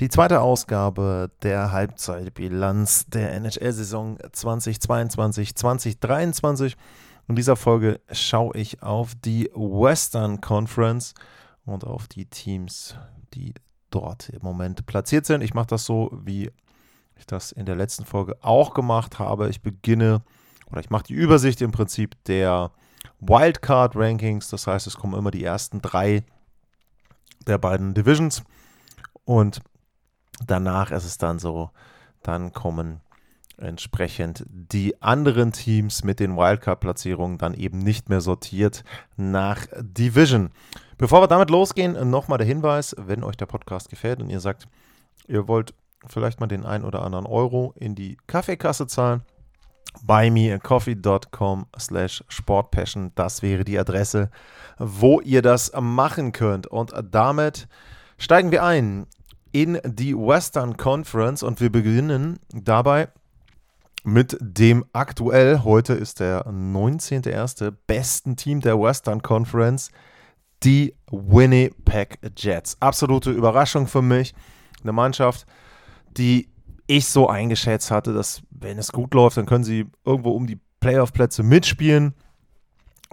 Die zweite Ausgabe der Halbzeitbilanz der NHL-Saison 2022-2023. In dieser Folge schaue ich auf die Western Conference und auf die Teams, die dort im Moment platziert sind. Ich mache das so, wie ich das in der letzten Folge auch gemacht habe. Ich beginne oder ich mache die Übersicht im Prinzip der Wildcard Rankings. Das heißt, es kommen immer die ersten drei der beiden Divisions und danach ist es dann so, dann kommen entsprechend die anderen Teams mit den Wildcard-Platzierungen dann eben nicht mehr sortiert nach Division. Bevor wir damit losgehen, nochmal der Hinweis, wenn euch der Podcast gefällt und ihr sagt, ihr wollt vielleicht mal den ein oder anderen Euro in die Kaffeekasse zahlen, buymeacoffee.com slash sportpassion, das wäre die Adresse, wo ihr das machen könnt. Und damit steigen wir ein in die Western Conference und wir beginnen dabei mit dem aktuell, heute ist der 19.01., besten Team der Western Conference, die Winnipeg Jets. Absolute Überraschung für mich. Eine Mannschaft, die ich so eingeschätzt hatte, dass wenn es gut läuft, dann können sie irgendwo um die Playoff-Plätze mitspielen.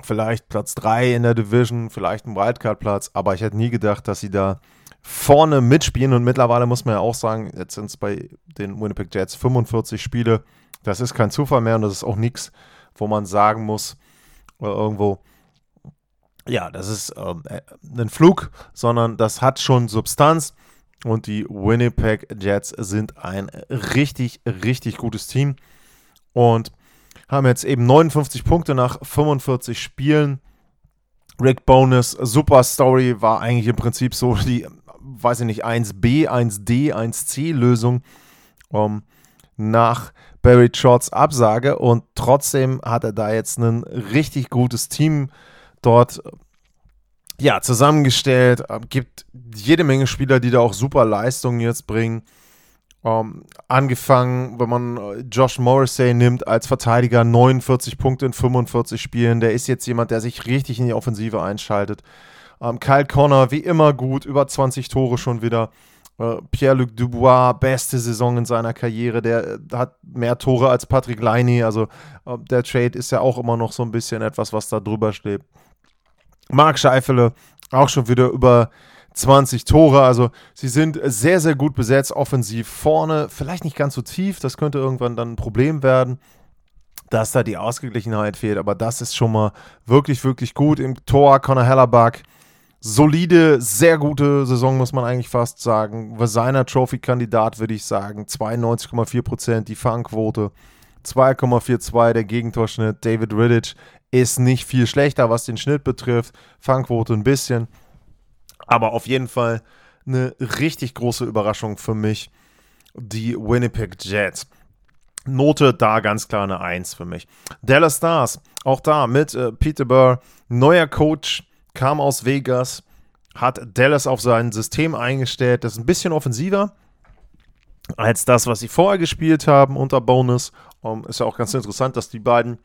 Vielleicht Platz 3 in der Division, vielleicht ein Wildcard-Platz, aber ich hätte nie gedacht, dass sie da vorne mitspielen und mittlerweile muss man ja auch sagen, jetzt sind es bei den Winnipeg Jets 45 Spiele. Das ist kein Zufall mehr und das ist auch nichts, wo man sagen muss, äh, irgendwo, ja, das ist ähm, äh, ein Flug, sondern das hat schon Substanz und die Winnipeg Jets sind ein richtig, richtig gutes Team und haben jetzt eben 59 Punkte nach 45 Spielen. Rick Bonus, super Story, war eigentlich im Prinzip so die weiß ich nicht, 1b, 1d, 1c Lösung um, nach Barry Trotz Absage und trotzdem hat er da jetzt ein richtig gutes Team dort ja, zusammengestellt, gibt jede Menge Spieler, die da auch super Leistungen jetzt bringen. Um, angefangen, wenn man äh, Josh Morrissey nimmt als Verteidiger, 49 Punkte in 45 Spielen. Der ist jetzt jemand, der sich richtig in die Offensive einschaltet. Ähm, Kyle Connor, wie immer gut, über 20 Tore schon wieder. Äh, Pierre-Luc Dubois, beste Saison in seiner Karriere. Der äh, hat mehr Tore als Patrick Leiny. Also äh, der Trade ist ja auch immer noch so ein bisschen etwas, was da drüber steht. Marc Scheifele, auch schon wieder über 20 Tore. Also sie sind sehr, sehr gut besetzt, offensiv vorne. Vielleicht nicht ganz so tief, das könnte irgendwann dann ein Problem werden dass da die Ausgeglichenheit fehlt, aber das ist schon mal wirklich, wirklich gut. Im Tor Conor Hellerback, solide, sehr gute Saison, muss man eigentlich fast sagen. Seiner Trophy-Kandidat, würde ich sagen. 92,4% die Fangquote, 2,42 der Gegentorschnitt. David Riddich ist nicht viel schlechter, was den Schnitt betrifft. Fangquote ein bisschen. Aber auf jeden Fall eine richtig große Überraschung für mich. Die Winnipeg Jets. Note da ganz klar eine 1 für mich. Dallas Stars, auch da mit äh, Peter Burr, neuer Coach, kam aus Vegas, hat Dallas auf sein System eingestellt. Das ist ein bisschen offensiver als das, was sie vorher gespielt haben unter Bonus. Um, ist ja auch ganz interessant, dass die beiden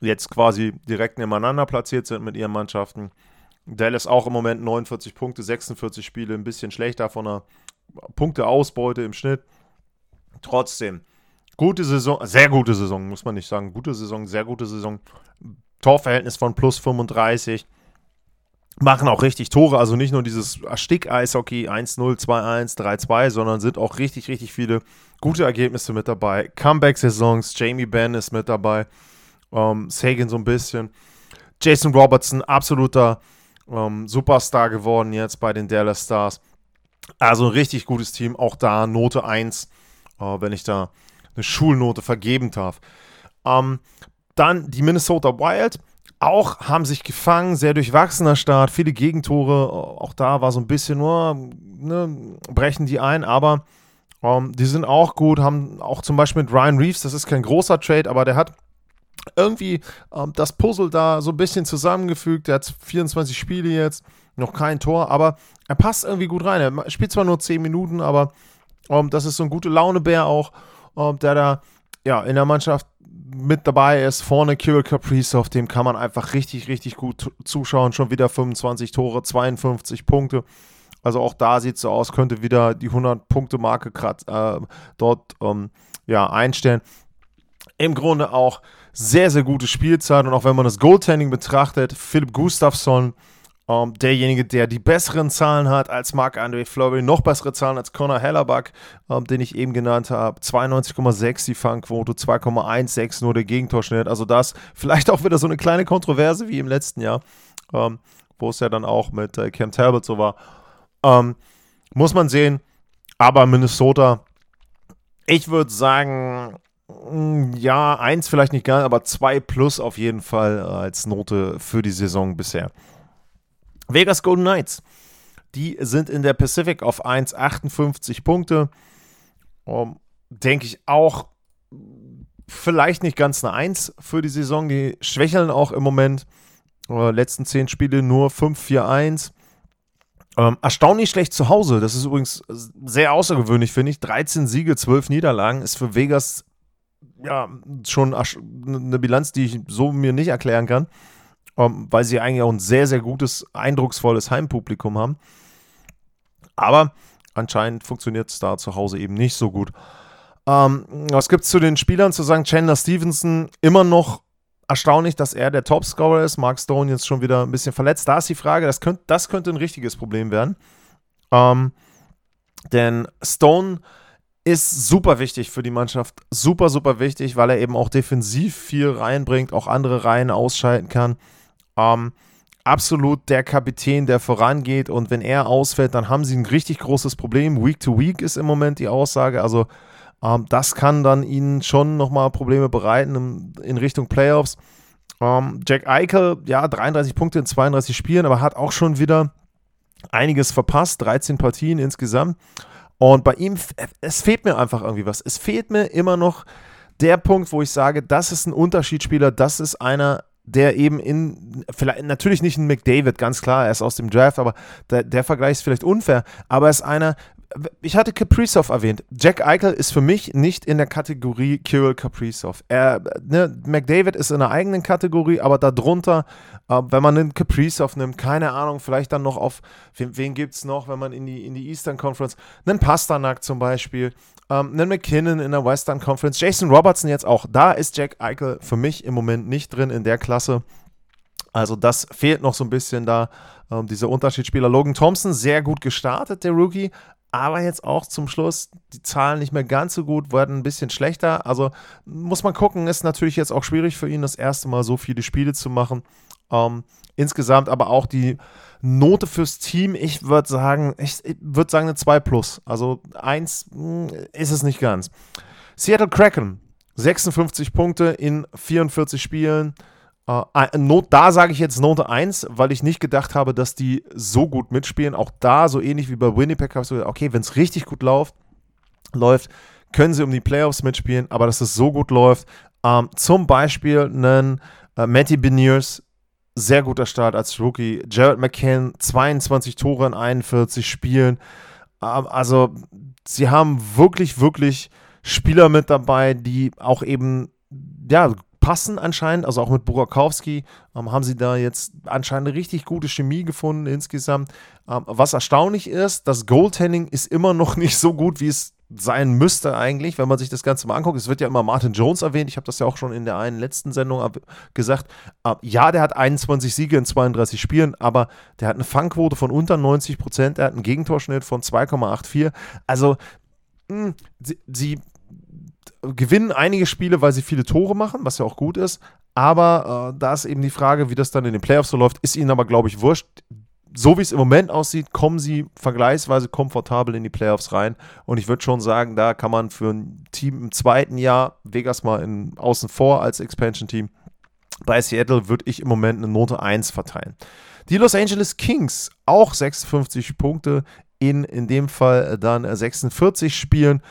jetzt quasi direkt nebeneinander platziert sind mit ihren Mannschaften. Dallas auch im Moment 49 Punkte, 46 Spiele, ein bisschen schlechter von der Punkteausbeute im Schnitt. Trotzdem, gute Saison, sehr gute Saison, muss man nicht sagen. Gute Saison, sehr gute Saison. Torverhältnis von plus 35 machen auch richtig Tore, also nicht nur dieses Stick-Eishockey 1-0, 2-1, 3-2, sondern sind auch richtig, richtig viele gute Ergebnisse mit dabei. Comeback-Saisons, Jamie Benn ist mit dabei, ähm, Sagan so ein bisschen. Jason Robertson, absoluter ähm, Superstar geworden jetzt bei den Dallas Stars. Also ein richtig gutes Team, auch da Note 1, äh, wenn ich da eine Schulnote vergeben darf. Ähm, dann die Minnesota Wild auch haben sich gefangen, sehr durchwachsener Start, viele Gegentore. Auch da war so ein bisschen nur, ne, brechen die ein, aber ähm, die sind auch gut, haben auch zum Beispiel mit Ryan Reeves, das ist kein großer Trade, aber der hat irgendwie um, das Puzzle da so ein bisschen zusammengefügt. Der hat 24 Spiele jetzt, noch kein Tor, aber er passt irgendwie gut rein. Er spielt zwar nur 10 Minuten, aber um, das ist so ein gute Launebär auch, der da ja in der Mannschaft mit dabei ist. Vorne Kirill Kaprizov, dem kann man einfach richtig, richtig gut zuschauen. Schon wieder 25 Tore, 52 Punkte. Also auch da sieht es so aus, könnte wieder die 100-Punkte-Marke äh, dort ähm, ja, einstellen. Im Grunde auch sehr, sehr gute Spielzeit. Und auch wenn man das Goaltending betrachtet, Philipp Gustafsson, ähm, derjenige, der die besseren Zahlen hat als Marc-André Fleury, noch bessere Zahlen als Connor Hellerback, ähm, den ich eben genannt habe. 92,6 die Fangquote, 2,16 nur der Gegentorschnitt. Also das vielleicht auch wieder so eine kleine Kontroverse wie im letzten Jahr, ähm, wo es ja dann auch mit äh, Cam Talbot so war. Muss man sehen. Aber Minnesota, ich würde sagen, mm, ja, eins vielleicht nicht gar, aber zwei plus auf jeden Fall als Note für die Saison bisher. Vegas Golden Knights, die sind in der Pacific auf 1,58 Punkte. Um, Denke ich auch vielleicht nicht ganz eine 1 für die Saison. Die schwächeln auch im Moment. Uh, letzten 10 Spiele nur 5-4-1. Ähm, erstaunlich schlecht zu Hause. Das ist übrigens sehr außergewöhnlich, finde ich. 13 Siege, 12 Niederlagen ist für Vegas ja schon eine Bilanz, die ich so mir nicht erklären kann, ähm, weil sie eigentlich auch ein sehr, sehr gutes, eindrucksvolles Heimpublikum haben. Aber anscheinend funktioniert es da zu Hause eben nicht so gut. Ähm, was gibt es zu den Spielern zu sagen? Chandler Stevenson immer noch erstaunlich, dass er der Topscorer ist. Mark Stone jetzt schon wieder ein bisschen verletzt. Da ist die Frage, das, könnt, das könnte ein richtiges Problem werden. Ähm, denn Stone ist super wichtig für die Mannschaft. Super, super wichtig, weil er eben auch defensiv viel reinbringt, auch andere Reihen ausschalten kann. Ähm, absolut der Kapitän, der vorangeht. Und wenn er ausfällt, dann haben sie ein richtig großes Problem. Week to Week ist im Moment die Aussage. Also ähm, das kann dann ihnen schon nochmal Probleme bereiten in, in Richtung Playoffs. Ähm, Jack Eichel, ja, 33 Punkte in 32 Spielen, aber hat auch schon wieder einiges verpasst. 13 Partien insgesamt. Und bei ihm, es fehlt mir einfach irgendwie was. Es fehlt mir immer noch der Punkt, wo ich sage, das ist ein Unterschiedsspieler, das ist einer, der eben in, vielleicht natürlich nicht ein McDavid, ganz klar, er ist aus dem Draft, aber der, der Vergleich ist vielleicht unfair, aber er ist einer, ich hatte Kaprizov erwähnt. Jack Eichel ist für mich nicht in der Kategorie Kirill Kaprizov. Er, ne, McDavid ist in einer eigenen Kategorie, aber darunter, äh, wenn man einen Kaprizov nimmt, keine Ahnung, vielleicht dann noch auf, wen, wen gibt es noch, wenn man in die, in die Eastern Conference, einen Pasternak zum Beispiel, ähm, einen McKinnon in der Western Conference, Jason Robertson jetzt auch. Da ist Jack Eichel für mich im Moment nicht drin in der Klasse. Also das fehlt noch so ein bisschen da, ähm, dieser Unterschiedsspieler. Logan Thompson, sehr gut gestartet, der Rookie, aber jetzt auch zum Schluss die Zahlen nicht mehr ganz so gut, werden ein bisschen schlechter. Also muss man gucken, ist natürlich jetzt auch schwierig für ihn, das erste Mal so viele Spiele zu machen. Ähm, insgesamt aber auch die Note fürs Team, ich würde sagen, ich, würde sagen eine 2 plus. Also 1 hm, ist es nicht ganz. Seattle Kraken, 56 Punkte in 44 Spielen. Äh, Not, da sage ich jetzt Note 1, weil ich nicht gedacht habe, dass die so gut mitspielen. Auch da, so ähnlich wie bei Winnipeg, habe ich gedacht, okay, wenn es richtig gut läuft, läuft, können sie um die Playoffs mitspielen, aber dass es so gut läuft. Ähm, zum Beispiel einen äh, Matty Beniers, sehr guter Start als Rookie. Jared McCann, 22 Tore in 41 Spielen. Ähm, also, sie haben wirklich, wirklich Spieler mit dabei, die auch eben, ja, passen anscheinend, also auch mit Burakowski ähm, haben sie da jetzt anscheinend eine richtig gute Chemie gefunden insgesamt. Ähm, was erstaunlich ist, das Goaltending ist immer noch nicht so gut, wie es sein müsste eigentlich, wenn man sich das Ganze mal anguckt. Es wird ja immer Martin Jones erwähnt. Ich habe das ja auch schon in der einen letzten Sendung gesagt. Äh, ja, der hat 21 Siege in 32 Spielen, aber der hat eine Fangquote von unter 90 Prozent. Er hat einen Gegentorschnitt von 2,84. Also hm, sie, sie gewinnen einige Spiele, weil sie viele Tore machen, was ja auch gut ist. Aber äh, da ist eben die Frage, wie das dann in den Playoffs so läuft, ist ihnen aber, glaube ich, wurscht. So wie es im Moment aussieht, kommen sie vergleichsweise komfortabel in die Playoffs rein. Und ich würde schon sagen, da kann man für ein Team im zweiten Jahr, Vegas mal in, außen vor als Expansion-Team, bei Seattle würde ich im Moment eine Note 1 verteilen. Die Los Angeles Kings, auch 56 Punkte in, in dem Fall dann 46 Spielen.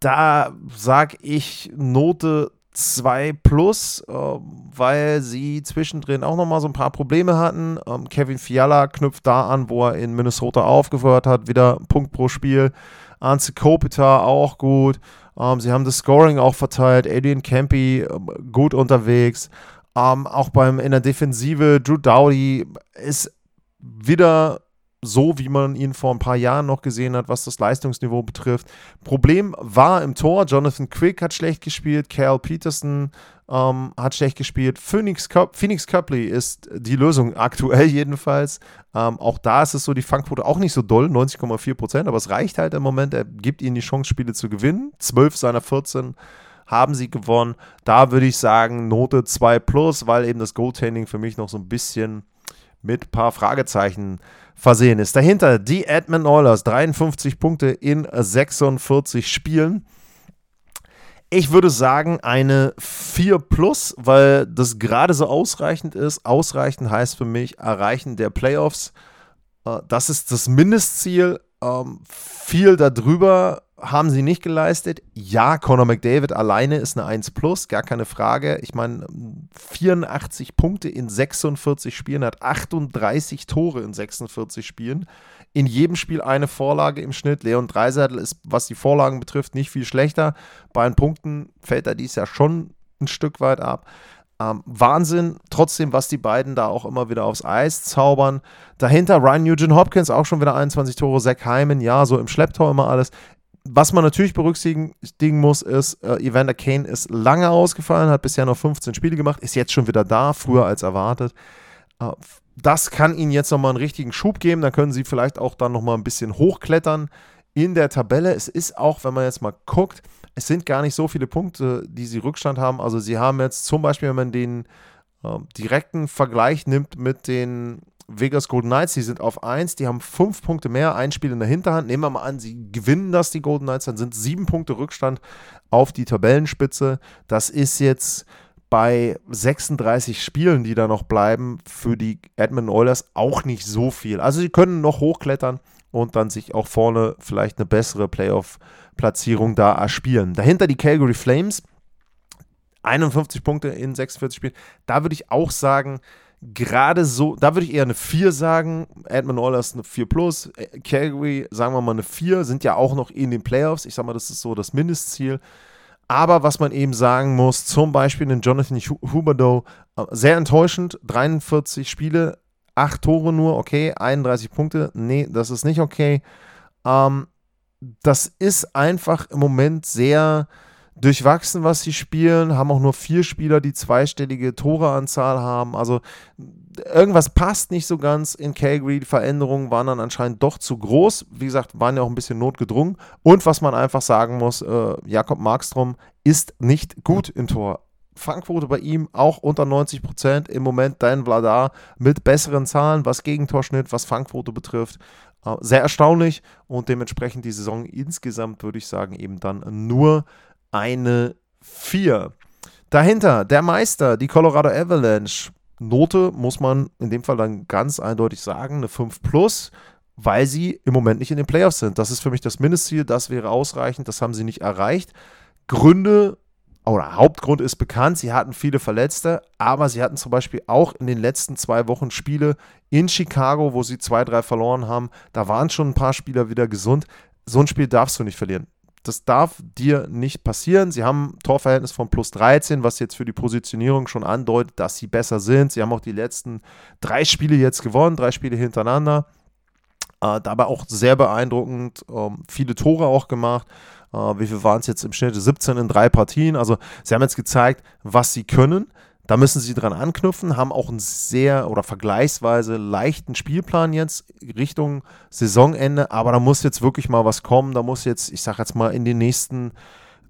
Da sage ich Note 2 plus, äh, weil sie zwischendrin auch nochmal so ein paar Probleme hatten. Ähm, Kevin Fiala knüpft da an, wo er in Minnesota aufgehört hat, wieder Punkt pro Spiel. Anze Kopitar auch gut. Ähm, sie haben das Scoring auch verteilt. Adrian Campy äh, gut unterwegs. Ähm, auch beim in der Defensive, Drew Dowdy ist wieder so, wie man ihn vor ein paar Jahren noch gesehen hat, was das Leistungsniveau betrifft. Problem war im Tor, Jonathan Quick hat schlecht gespielt, Cal Peterson ähm, hat schlecht gespielt, Phoenix, Cup, Phoenix Copley ist die Lösung aktuell jedenfalls. Ähm, auch da ist es so, die Fangquote auch nicht so doll, 90,4 Prozent, aber es reicht halt im Moment, er gibt ihnen die Chance, Spiele zu gewinnen. 12 seiner 14 haben sie gewonnen. Da würde ich sagen, Note 2 plus, weil eben das Goaltending für mich noch so ein bisschen mit ein paar Fragezeichen versehen ist. Dahinter die Edmund Oilers, 53 Punkte in 46 Spielen. Ich würde sagen, eine 4 plus, weil das gerade so ausreichend ist. Ausreichend heißt für mich Erreichen der Playoffs. Äh, das ist das Mindestziel. Ähm, viel darüber haben sie nicht geleistet. Ja, Conor McDavid alleine ist eine 1 plus, gar keine Frage. Ich meine, 84 Punkte in 46 Spielen, hat 38 Tore in 46 Spielen. In jedem Spiel eine Vorlage im Schnitt. Leon Dreiseitel ist, was die Vorlagen betrifft, nicht viel schlechter. Bei den Punkten fällt er dies ja schon ein Stück weit ab. Ähm, Wahnsinn, trotzdem, was die beiden da auch immer wieder aufs Eis zaubern. Dahinter Ryan Nugent Hopkins, auch schon wieder 21 Tore, Zach Hyman, ja, so im Schlepptor immer alles was man natürlich berücksichtigen muss, ist, äh, Evander Kane ist lange ausgefallen, hat bisher noch 15 Spiele gemacht, ist jetzt schon wieder da, früher als erwartet. Äh, das kann ihnen jetzt nochmal einen richtigen Schub geben, dann können sie vielleicht auch dann nochmal ein bisschen hochklettern in der Tabelle. Es ist auch, wenn man jetzt mal guckt, es sind gar nicht so viele Punkte, die sie Rückstand haben. Also sie haben jetzt zum Beispiel, wenn man den äh, direkten Vergleich nimmt mit den Vegas Golden Knights, die sind auf 1, die haben 5 Punkte mehr, ein Spiel in der Hinterhand. Nehmen wir mal an, sie gewinnen das, die Golden Knights, dann sind 7 Punkte Rückstand auf die Tabellenspitze. Das ist jetzt bei 36 Spielen, die da noch bleiben, für die Edmonton Oilers auch nicht so viel. Also sie können noch hochklettern und dann sich auch vorne vielleicht eine bessere Playoff-Platzierung da erspielen. Dahinter die Calgary Flames, 51 Punkte in 46 Spielen. Da würde ich auch sagen, gerade so, da würde ich eher eine 4 sagen. Edmund Oilers eine 4 plus. Äh, Calgary, sagen wir mal eine 4, sind ja auch noch in den Playoffs. Ich sag mal, das ist so das Mindestziel. Aber was man eben sagen muss, zum Beispiel den Jonathan Huberdeau, äh, sehr enttäuschend, 43 Spiele, 8 Tore nur, okay, 31 Punkte, nee, das ist nicht okay. Ähm, das ist einfach im Moment sehr, durchwachsen, was sie spielen, haben auch nur vier Spieler, die zweistellige Toreanzahl haben. Also irgendwas passt nicht so ganz in Calgary. Die Veränderungen waren dann anscheinend doch zu groß. Wie gesagt, waren ja auch ein bisschen notgedrungen. Und was man einfach sagen muss, äh, Jakob Markstrom ist nicht gut im Tor. Fangquote bei ihm auch unter 90 Prozent. Im Moment Dan Vladar mit besseren Zahlen, was Gegentorschnitt, was Fangquote betrifft. Äh, sehr erstaunlich und dementsprechend die Saison insgesamt würde ich sagen eben dann nur eine 4. Dahinter der Meister, die Colorado Avalanche. Note muss man in dem Fall dann ganz eindeutig sagen, eine 5 plus, weil sie im Moment nicht in den Playoffs sind. Das ist für mich das Mindestziel, das wäre ausreichend, das haben sie nicht erreicht. Gründe oder Hauptgrund ist bekannt, sie hatten viele Verletzte, aber sie hatten zum Beispiel auch in den letzten zwei Wochen Spiele in Chicago, wo sie zwei, drei verloren haben. Da waren schon ein paar Spieler wieder gesund. So ein Spiel darfst du nicht verlieren das darf dir nicht passieren. Sie haben ein Torverhältnis von plus 13, was jetzt für die Positionierung schon andeutet, dass sie besser sind. Sie haben auch die letzten drei Spiele jetzt gewonnen, drei Spiele hintereinander. Äh, dabei auch sehr beeindruckend, ähm, viele Tore auch gemacht. Äh, wie viel waren es jetzt im Schnitt? 17 in drei Partien. Also sie haben jetzt gezeigt, was sie können. Da müssen sie dran anknüpfen, haben auch einen sehr oder vergleichsweise leichten Spielplan jetzt Richtung Saisonende, aber da muss jetzt wirklich mal was kommen. Da muss jetzt, ich sag jetzt mal, in den nächsten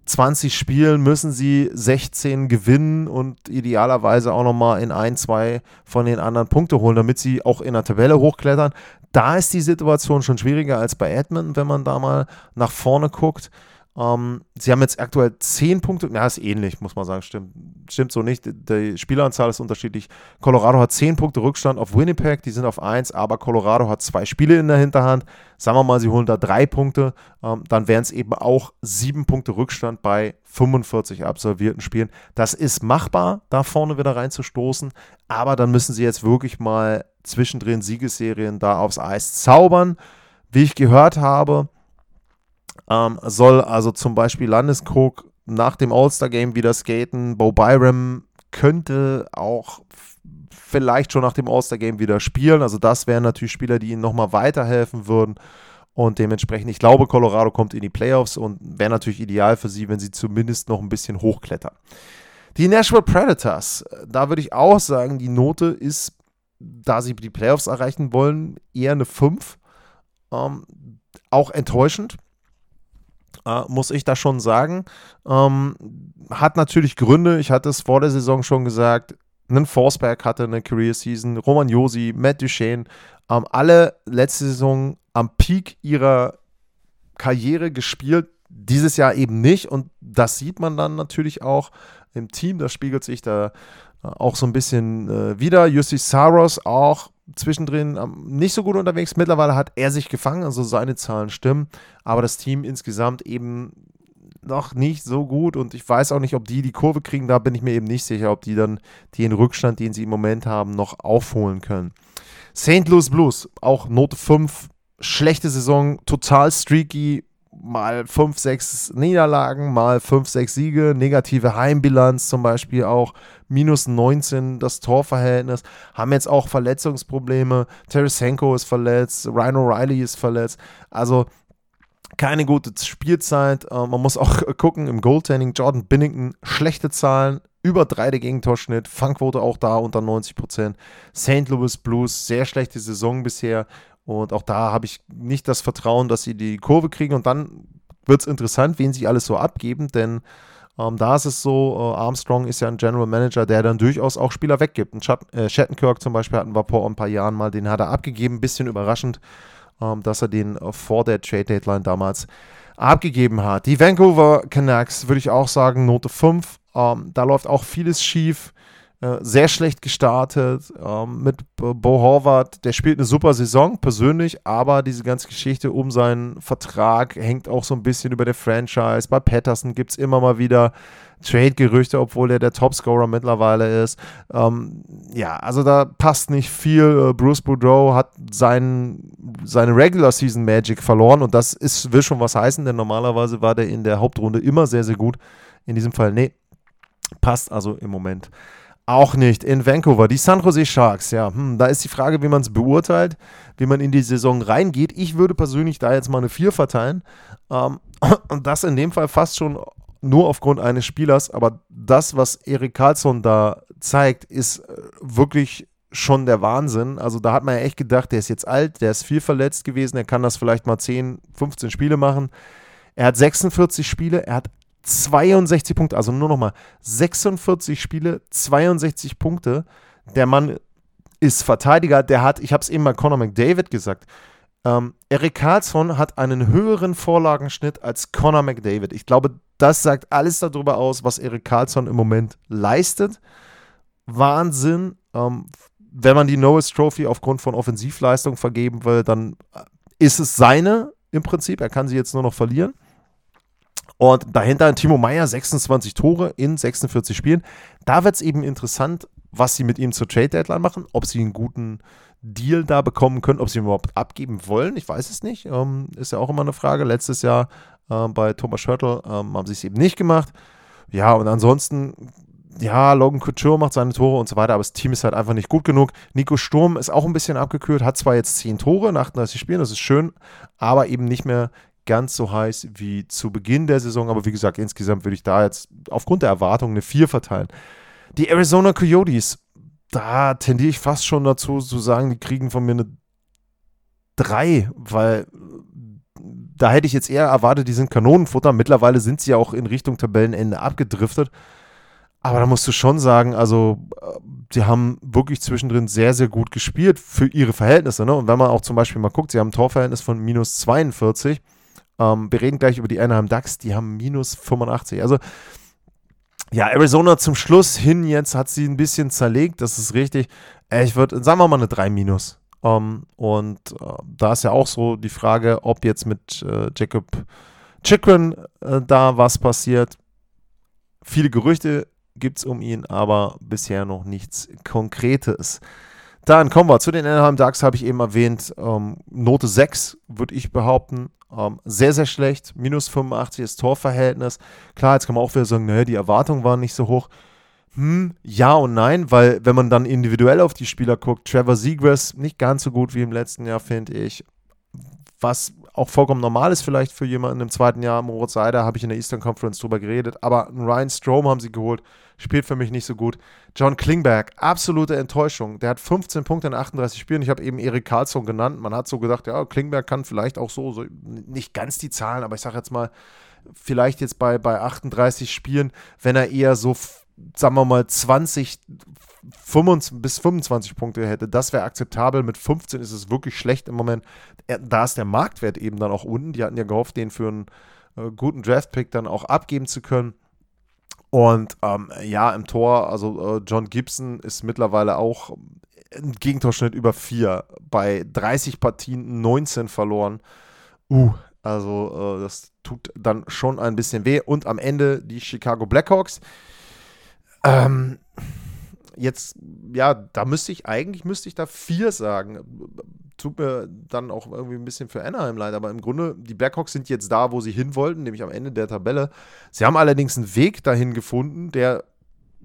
20 Spielen müssen sie 16 gewinnen und idealerweise auch nochmal in ein, zwei von den anderen Punkte holen, damit sie auch in der Tabelle hochklettern. Da ist die Situation schon schwieriger als bei Edmonton, wenn man da mal nach vorne guckt. Ähm, sie haben jetzt aktuell 10 Punkte, ja, ist ähnlich, muss man sagen, stimmt, stimmt so nicht. Die Spieleranzahl ist unterschiedlich. Colorado hat 10 Punkte Rückstand auf Winnipeg, die sind auf 1, aber Colorado hat zwei Spiele in der Hinterhand. Sagen wir mal, sie holen da drei Punkte, ähm, dann wären es eben auch 7 Punkte Rückstand bei 45 absolvierten Spielen. Das ist machbar, da vorne wieder reinzustoßen, aber dann müssen sie jetzt wirklich mal zwischendrin Siegesserien da aufs Eis zaubern. Wie ich gehört habe, ähm, soll also zum Beispiel Landeskog nach dem All-Star-Game wieder skaten. Bo Byram könnte auch vielleicht schon nach dem All-Star-Game wieder spielen. Also das wären natürlich Spieler, die ihnen nochmal weiterhelfen würden. Und dementsprechend, ich glaube, Colorado kommt in die Playoffs und wäre natürlich ideal für sie, wenn sie zumindest noch ein bisschen hochklettern. Die Nashville Predators, da würde ich auch sagen, die Note ist, da sie die Playoffs erreichen wollen, eher eine 5. Ähm, auch enttäuschend äh, muss ich da schon sagen. Ähm, hat natürlich Gründe, ich hatte es vor der Saison schon gesagt, einen Forsberg hatte eine Career Season, Roman Josi, Matt Duchesne, ähm, alle letzte Saison am Peak ihrer Karriere gespielt, dieses Jahr eben nicht und das sieht man dann natürlich auch im Team, das spiegelt sich da äh, auch so ein bisschen äh, wieder. Jussi Saros auch zwischendrin ähm, nicht so gut unterwegs. Mittlerweile hat er sich gefangen, also seine Zahlen stimmen, aber das Team insgesamt eben noch nicht so gut und ich weiß auch nicht, ob die die Kurve kriegen. Da bin ich mir eben nicht sicher, ob die dann den Rückstand, den sie im Moment haben, noch aufholen können. St. Louis Blues, auch Note 5, schlechte Saison, total streaky, mal 5, 6 Niederlagen, mal 5, 6 Siege, negative Heimbilanz zum Beispiel auch, minus 19 das Torverhältnis, haben jetzt auch Verletzungsprobleme, Tarasenko ist verletzt, Ryan O'Reilly ist verletzt, also keine gute Spielzeit, äh, man muss auch gucken, im Goaltending, Jordan Binnington, schlechte Zahlen, über 3 der Gegentorschnitt, Fangquote auch da unter 90% St. Louis Blues, sehr schlechte Saison bisher, und auch da habe ich nicht das Vertrauen, dass sie die Kurve kriegen. Und dann wird es interessant, wen sie alles so abgeben, denn ähm, da ist es so, äh, Armstrong ist ja ein General Manager, der dann durchaus auch Spieler weggibt. Ein Schatt, äh, Shattenkirk zum Beispiel hatten wir vor ein paar Jahren mal, den hat er abgegeben. Bisschen überraschend, ähm, dass er den äh, vor der Trade Deadline damals abgegeben hat. Die Vancouver Canucks würde ich auch sagen, Note 5. Ähm, da läuft auch vieles schief. Äh, sehr schlecht gestartet ähm, mit Bo Horvath. Der spielt eine super Saison persönlich, aber diese ganze Geschichte um seinen Vertrag hängt auch so ein bisschen über der Franchise. Bei Patterson gibt es immer mal wieder Trade-Gerüchte, obwohl er der Topscorer mittlerweile ist. Ähm, ja, also da passt nicht viel. Äh, Bruce Boudreau hat sein, seine Regular Season Magic verloren und das ist, will schon was heißen, denn normalerweise war der in der Hauptrunde immer sehr, sehr gut. In diesem Fall, nee, passt also im Moment auch nicht in Vancouver. Die San Jose Sharks, ja, hm, da ist die Frage, wie man es beurteilt, wie man in die Saison reingeht. Ich würde persönlich da jetzt mal eine 4 verteilen. Ähm, und das in dem Fall fast schon nur aufgrund eines Spielers. Aber das, was Erik Karlsson da zeigt, ist äh, wirklich schon der Wahnsinn. Also da hat man ja echt gedacht, der ist jetzt alt, der ist viel verletzt gewesen, er kann das vielleicht mal 10, 15 Spiele machen. Er hat 46 Spiele, er hat 62 Punkte, also nur nochmal 46 Spiele, 62 Punkte. Der Mann ist Verteidiger, der hat, ich habe es eben mal Conor McDavid gesagt, ähm, Erik Karlsson hat einen höheren Vorlagenschnitt als Conor McDavid. Ich glaube, das sagt alles darüber aus, was Erik Karlsson im Moment leistet. Wahnsinn. Ähm, wenn man die Noah's Trophy aufgrund von Offensivleistung vergeben will, dann ist es seine im Prinzip. Er kann sie jetzt nur noch verlieren. Und dahinter Timo Meyer, 26 Tore in 46 Spielen. Da wird es eben interessant, was sie mit ihm zur Trade Deadline machen, ob sie einen guten Deal da bekommen können, ob sie ihn überhaupt abgeben wollen. Ich weiß es nicht. Ähm, ist ja auch immer eine Frage. Letztes Jahr äh, bei Thomas Schörtel ähm, haben sie es eben nicht gemacht. Ja, und ansonsten, ja, Logan Couture macht seine Tore und so weiter, aber das Team ist halt einfach nicht gut genug. Nico Sturm ist auch ein bisschen abgekühlt, hat zwar jetzt 10 Tore in 38 Spielen, das ist schön, aber eben nicht mehr ganz so heiß wie zu Beginn der Saison. Aber wie gesagt, insgesamt würde ich da jetzt aufgrund der Erwartungen eine 4 verteilen. Die Arizona Coyotes, da tendiere ich fast schon dazu zu sagen, die kriegen von mir eine 3, weil da hätte ich jetzt eher erwartet, die sind Kanonenfutter. Mittlerweile sind sie ja auch in Richtung Tabellenende abgedriftet. Aber da musst du schon sagen, also sie haben wirklich zwischendrin sehr, sehr gut gespielt für ihre Verhältnisse. Ne? Und wenn man auch zum Beispiel mal guckt, sie haben ein Torverhältnis von minus 42 Ähm, wir reden gleich über die Anaheim Ducks, die haben minus 85. Also ja, Arizona zum Schluss hin jetzt hat sie ein bisschen zerlegt, das ist richtig. Äh, ich würde, sagen wir mal eine 3 minus. Ähm, und uh, da ist ja auch so die Frage, ob jetzt mit uh, Jacob Chikrin uh, da was passiert. Viele Gerüchte gibt es um ihn, aber bisher noch nichts Konkretes. Dann kommen wir zu den Anaheim Ducks, habe ich eben erwähnt. Ähm, Note 6 würde ich behaupten. Um, sehr, sehr schlecht. Minus 85 ist Torverhältnis. Klar, jetzt kann man auch wieder sagen, naja, die Erwartungen waren nicht so hoch. Hm, ja und nein, weil wenn man dann individuell auf die Spieler guckt, Trevor Seagrass nicht ganz so gut wie im letzten Jahr, finde ich. Was auch vollkommen normal ist vielleicht für jemanden im zweiten Jahr. Moritz Seider habe ich in der Eastern Conference drüber geredet, aber Ryan Strom haben sie geholt, spielt für mich nicht so gut. John Klingberg, absolute Enttäuschung. Der hat 15 Punkte in 38 Spielen. Ich habe eben Erik Karlsson genannt. Man hat so gedacht, ja, Klingberg kann vielleicht auch so, so nicht ganz die Zahlen, aber ich sage jetzt mal, vielleicht jetzt bei, bei 38 Spielen, wenn er eher so sagen wir mal, 20 25 bis 25 Punkte hätte, das wäre akzeptabel. Mit 15 ist es wirklich schlecht im Moment. Da ist der Marktwert eben dann auch unten. Die hatten ja gehofft, den für einen äh, guten Draftpick dann auch abgeben zu können. Und ähm, ja, im Tor, also äh, John Gibson ist mittlerweile auch ein Gegentorschnitt über 4. Bei 30 Partien 19 verloren. Uh, also äh, das tut dann schon ein bisschen weh. Und am Ende die Chicago Blackhawks ähm, jetzt, ja, da müsste ich, eigentlich müsste ich da vier sagen. Tut mir dann auch irgendwie ein bisschen für Anaheim leid, aber im Grunde, die Blackhawks sind jetzt da, wo sie hin wollten, nämlich am Ende der Tabelle. Sie haben allerdings einen Weg dahin gefunden, der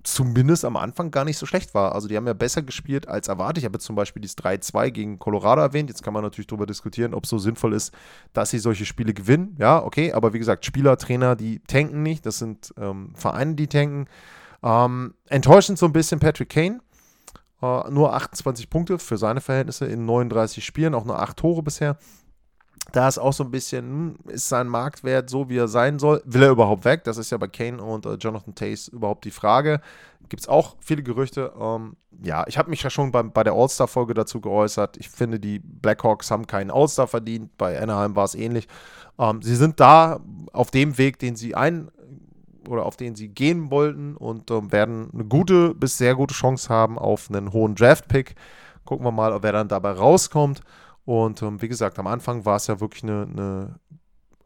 zumindest am Anfang gar nicht so schlecht war. Also die haben ja besser gespielt als erwartet. Ich habe jetzt zum Beispiel dieses 3-2 gegen Colorado erwähnt. Jetzt kann man natürlich darüber diskutieren, ob es so sinnvoll ist, dass sie solche Spiele gewinnen. Ja, okay, aber wie gesagt, Spieler, Trainer, die tanken nicht. Das sind ähm, Vereine, die tanken. Ähm, enttäuschend so ein bisschen Patrick Kane. Äh, nur 28 Punkte für seine Verhältnisse in 39 Spielen, auch nur 8 Tore bisher. Da ist auch so ein bisschen, hm, ist sein Marktwert so, wie er sein soll? Will er überhaupt weg? Das ist ja bei Kane und äh, Jonathan Tace überhaupt die Frage. Gibt es auch viele Gerüchte. Ähm, ja, ich habe mich ja schon bei, bei der All-Star-Folge dazu geäußert. Ich finde, die Blackhawks haben keinen All-Star verdient. Bei Anaheim war es ähnlich. Ähm, sie sind da auf dem Weg, den sie ein, oder auf den sie gehen wollten und ähm, werden eine gute bis sehr gute Chance haben auf einen hohen Draft-Pick. Gucken wir mal, wer dann dabei rauskommt. Und ähm, wie gesagt, am Anfang war es ja wirklich eine, eine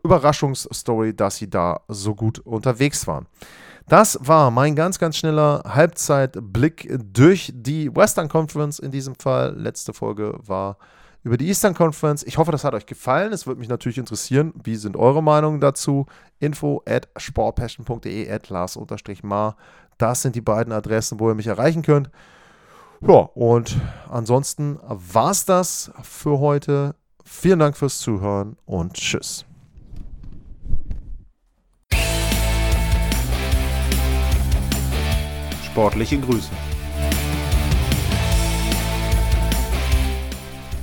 Überraschungsstory, dass sie da so gut unterwegs waren. Das war mein ganz, ganz schneller Halbzeitblick durch die Western Conference in diesem Fall. Letzte Folge war über die Eastern Conference. Ich hoffe, das hat euch gefallen. Es würde mich natürlich interessieren, wie sind eure Meinungen dazu? Info at sportpassion.de at lars-mar. Das sind die beiden Adressen, wo ihr mich erreichen könnt. Ja, und ansonsten war es das für heute. Vielen Dank fürs Zuhören und tschüss. Sportliche Grüße.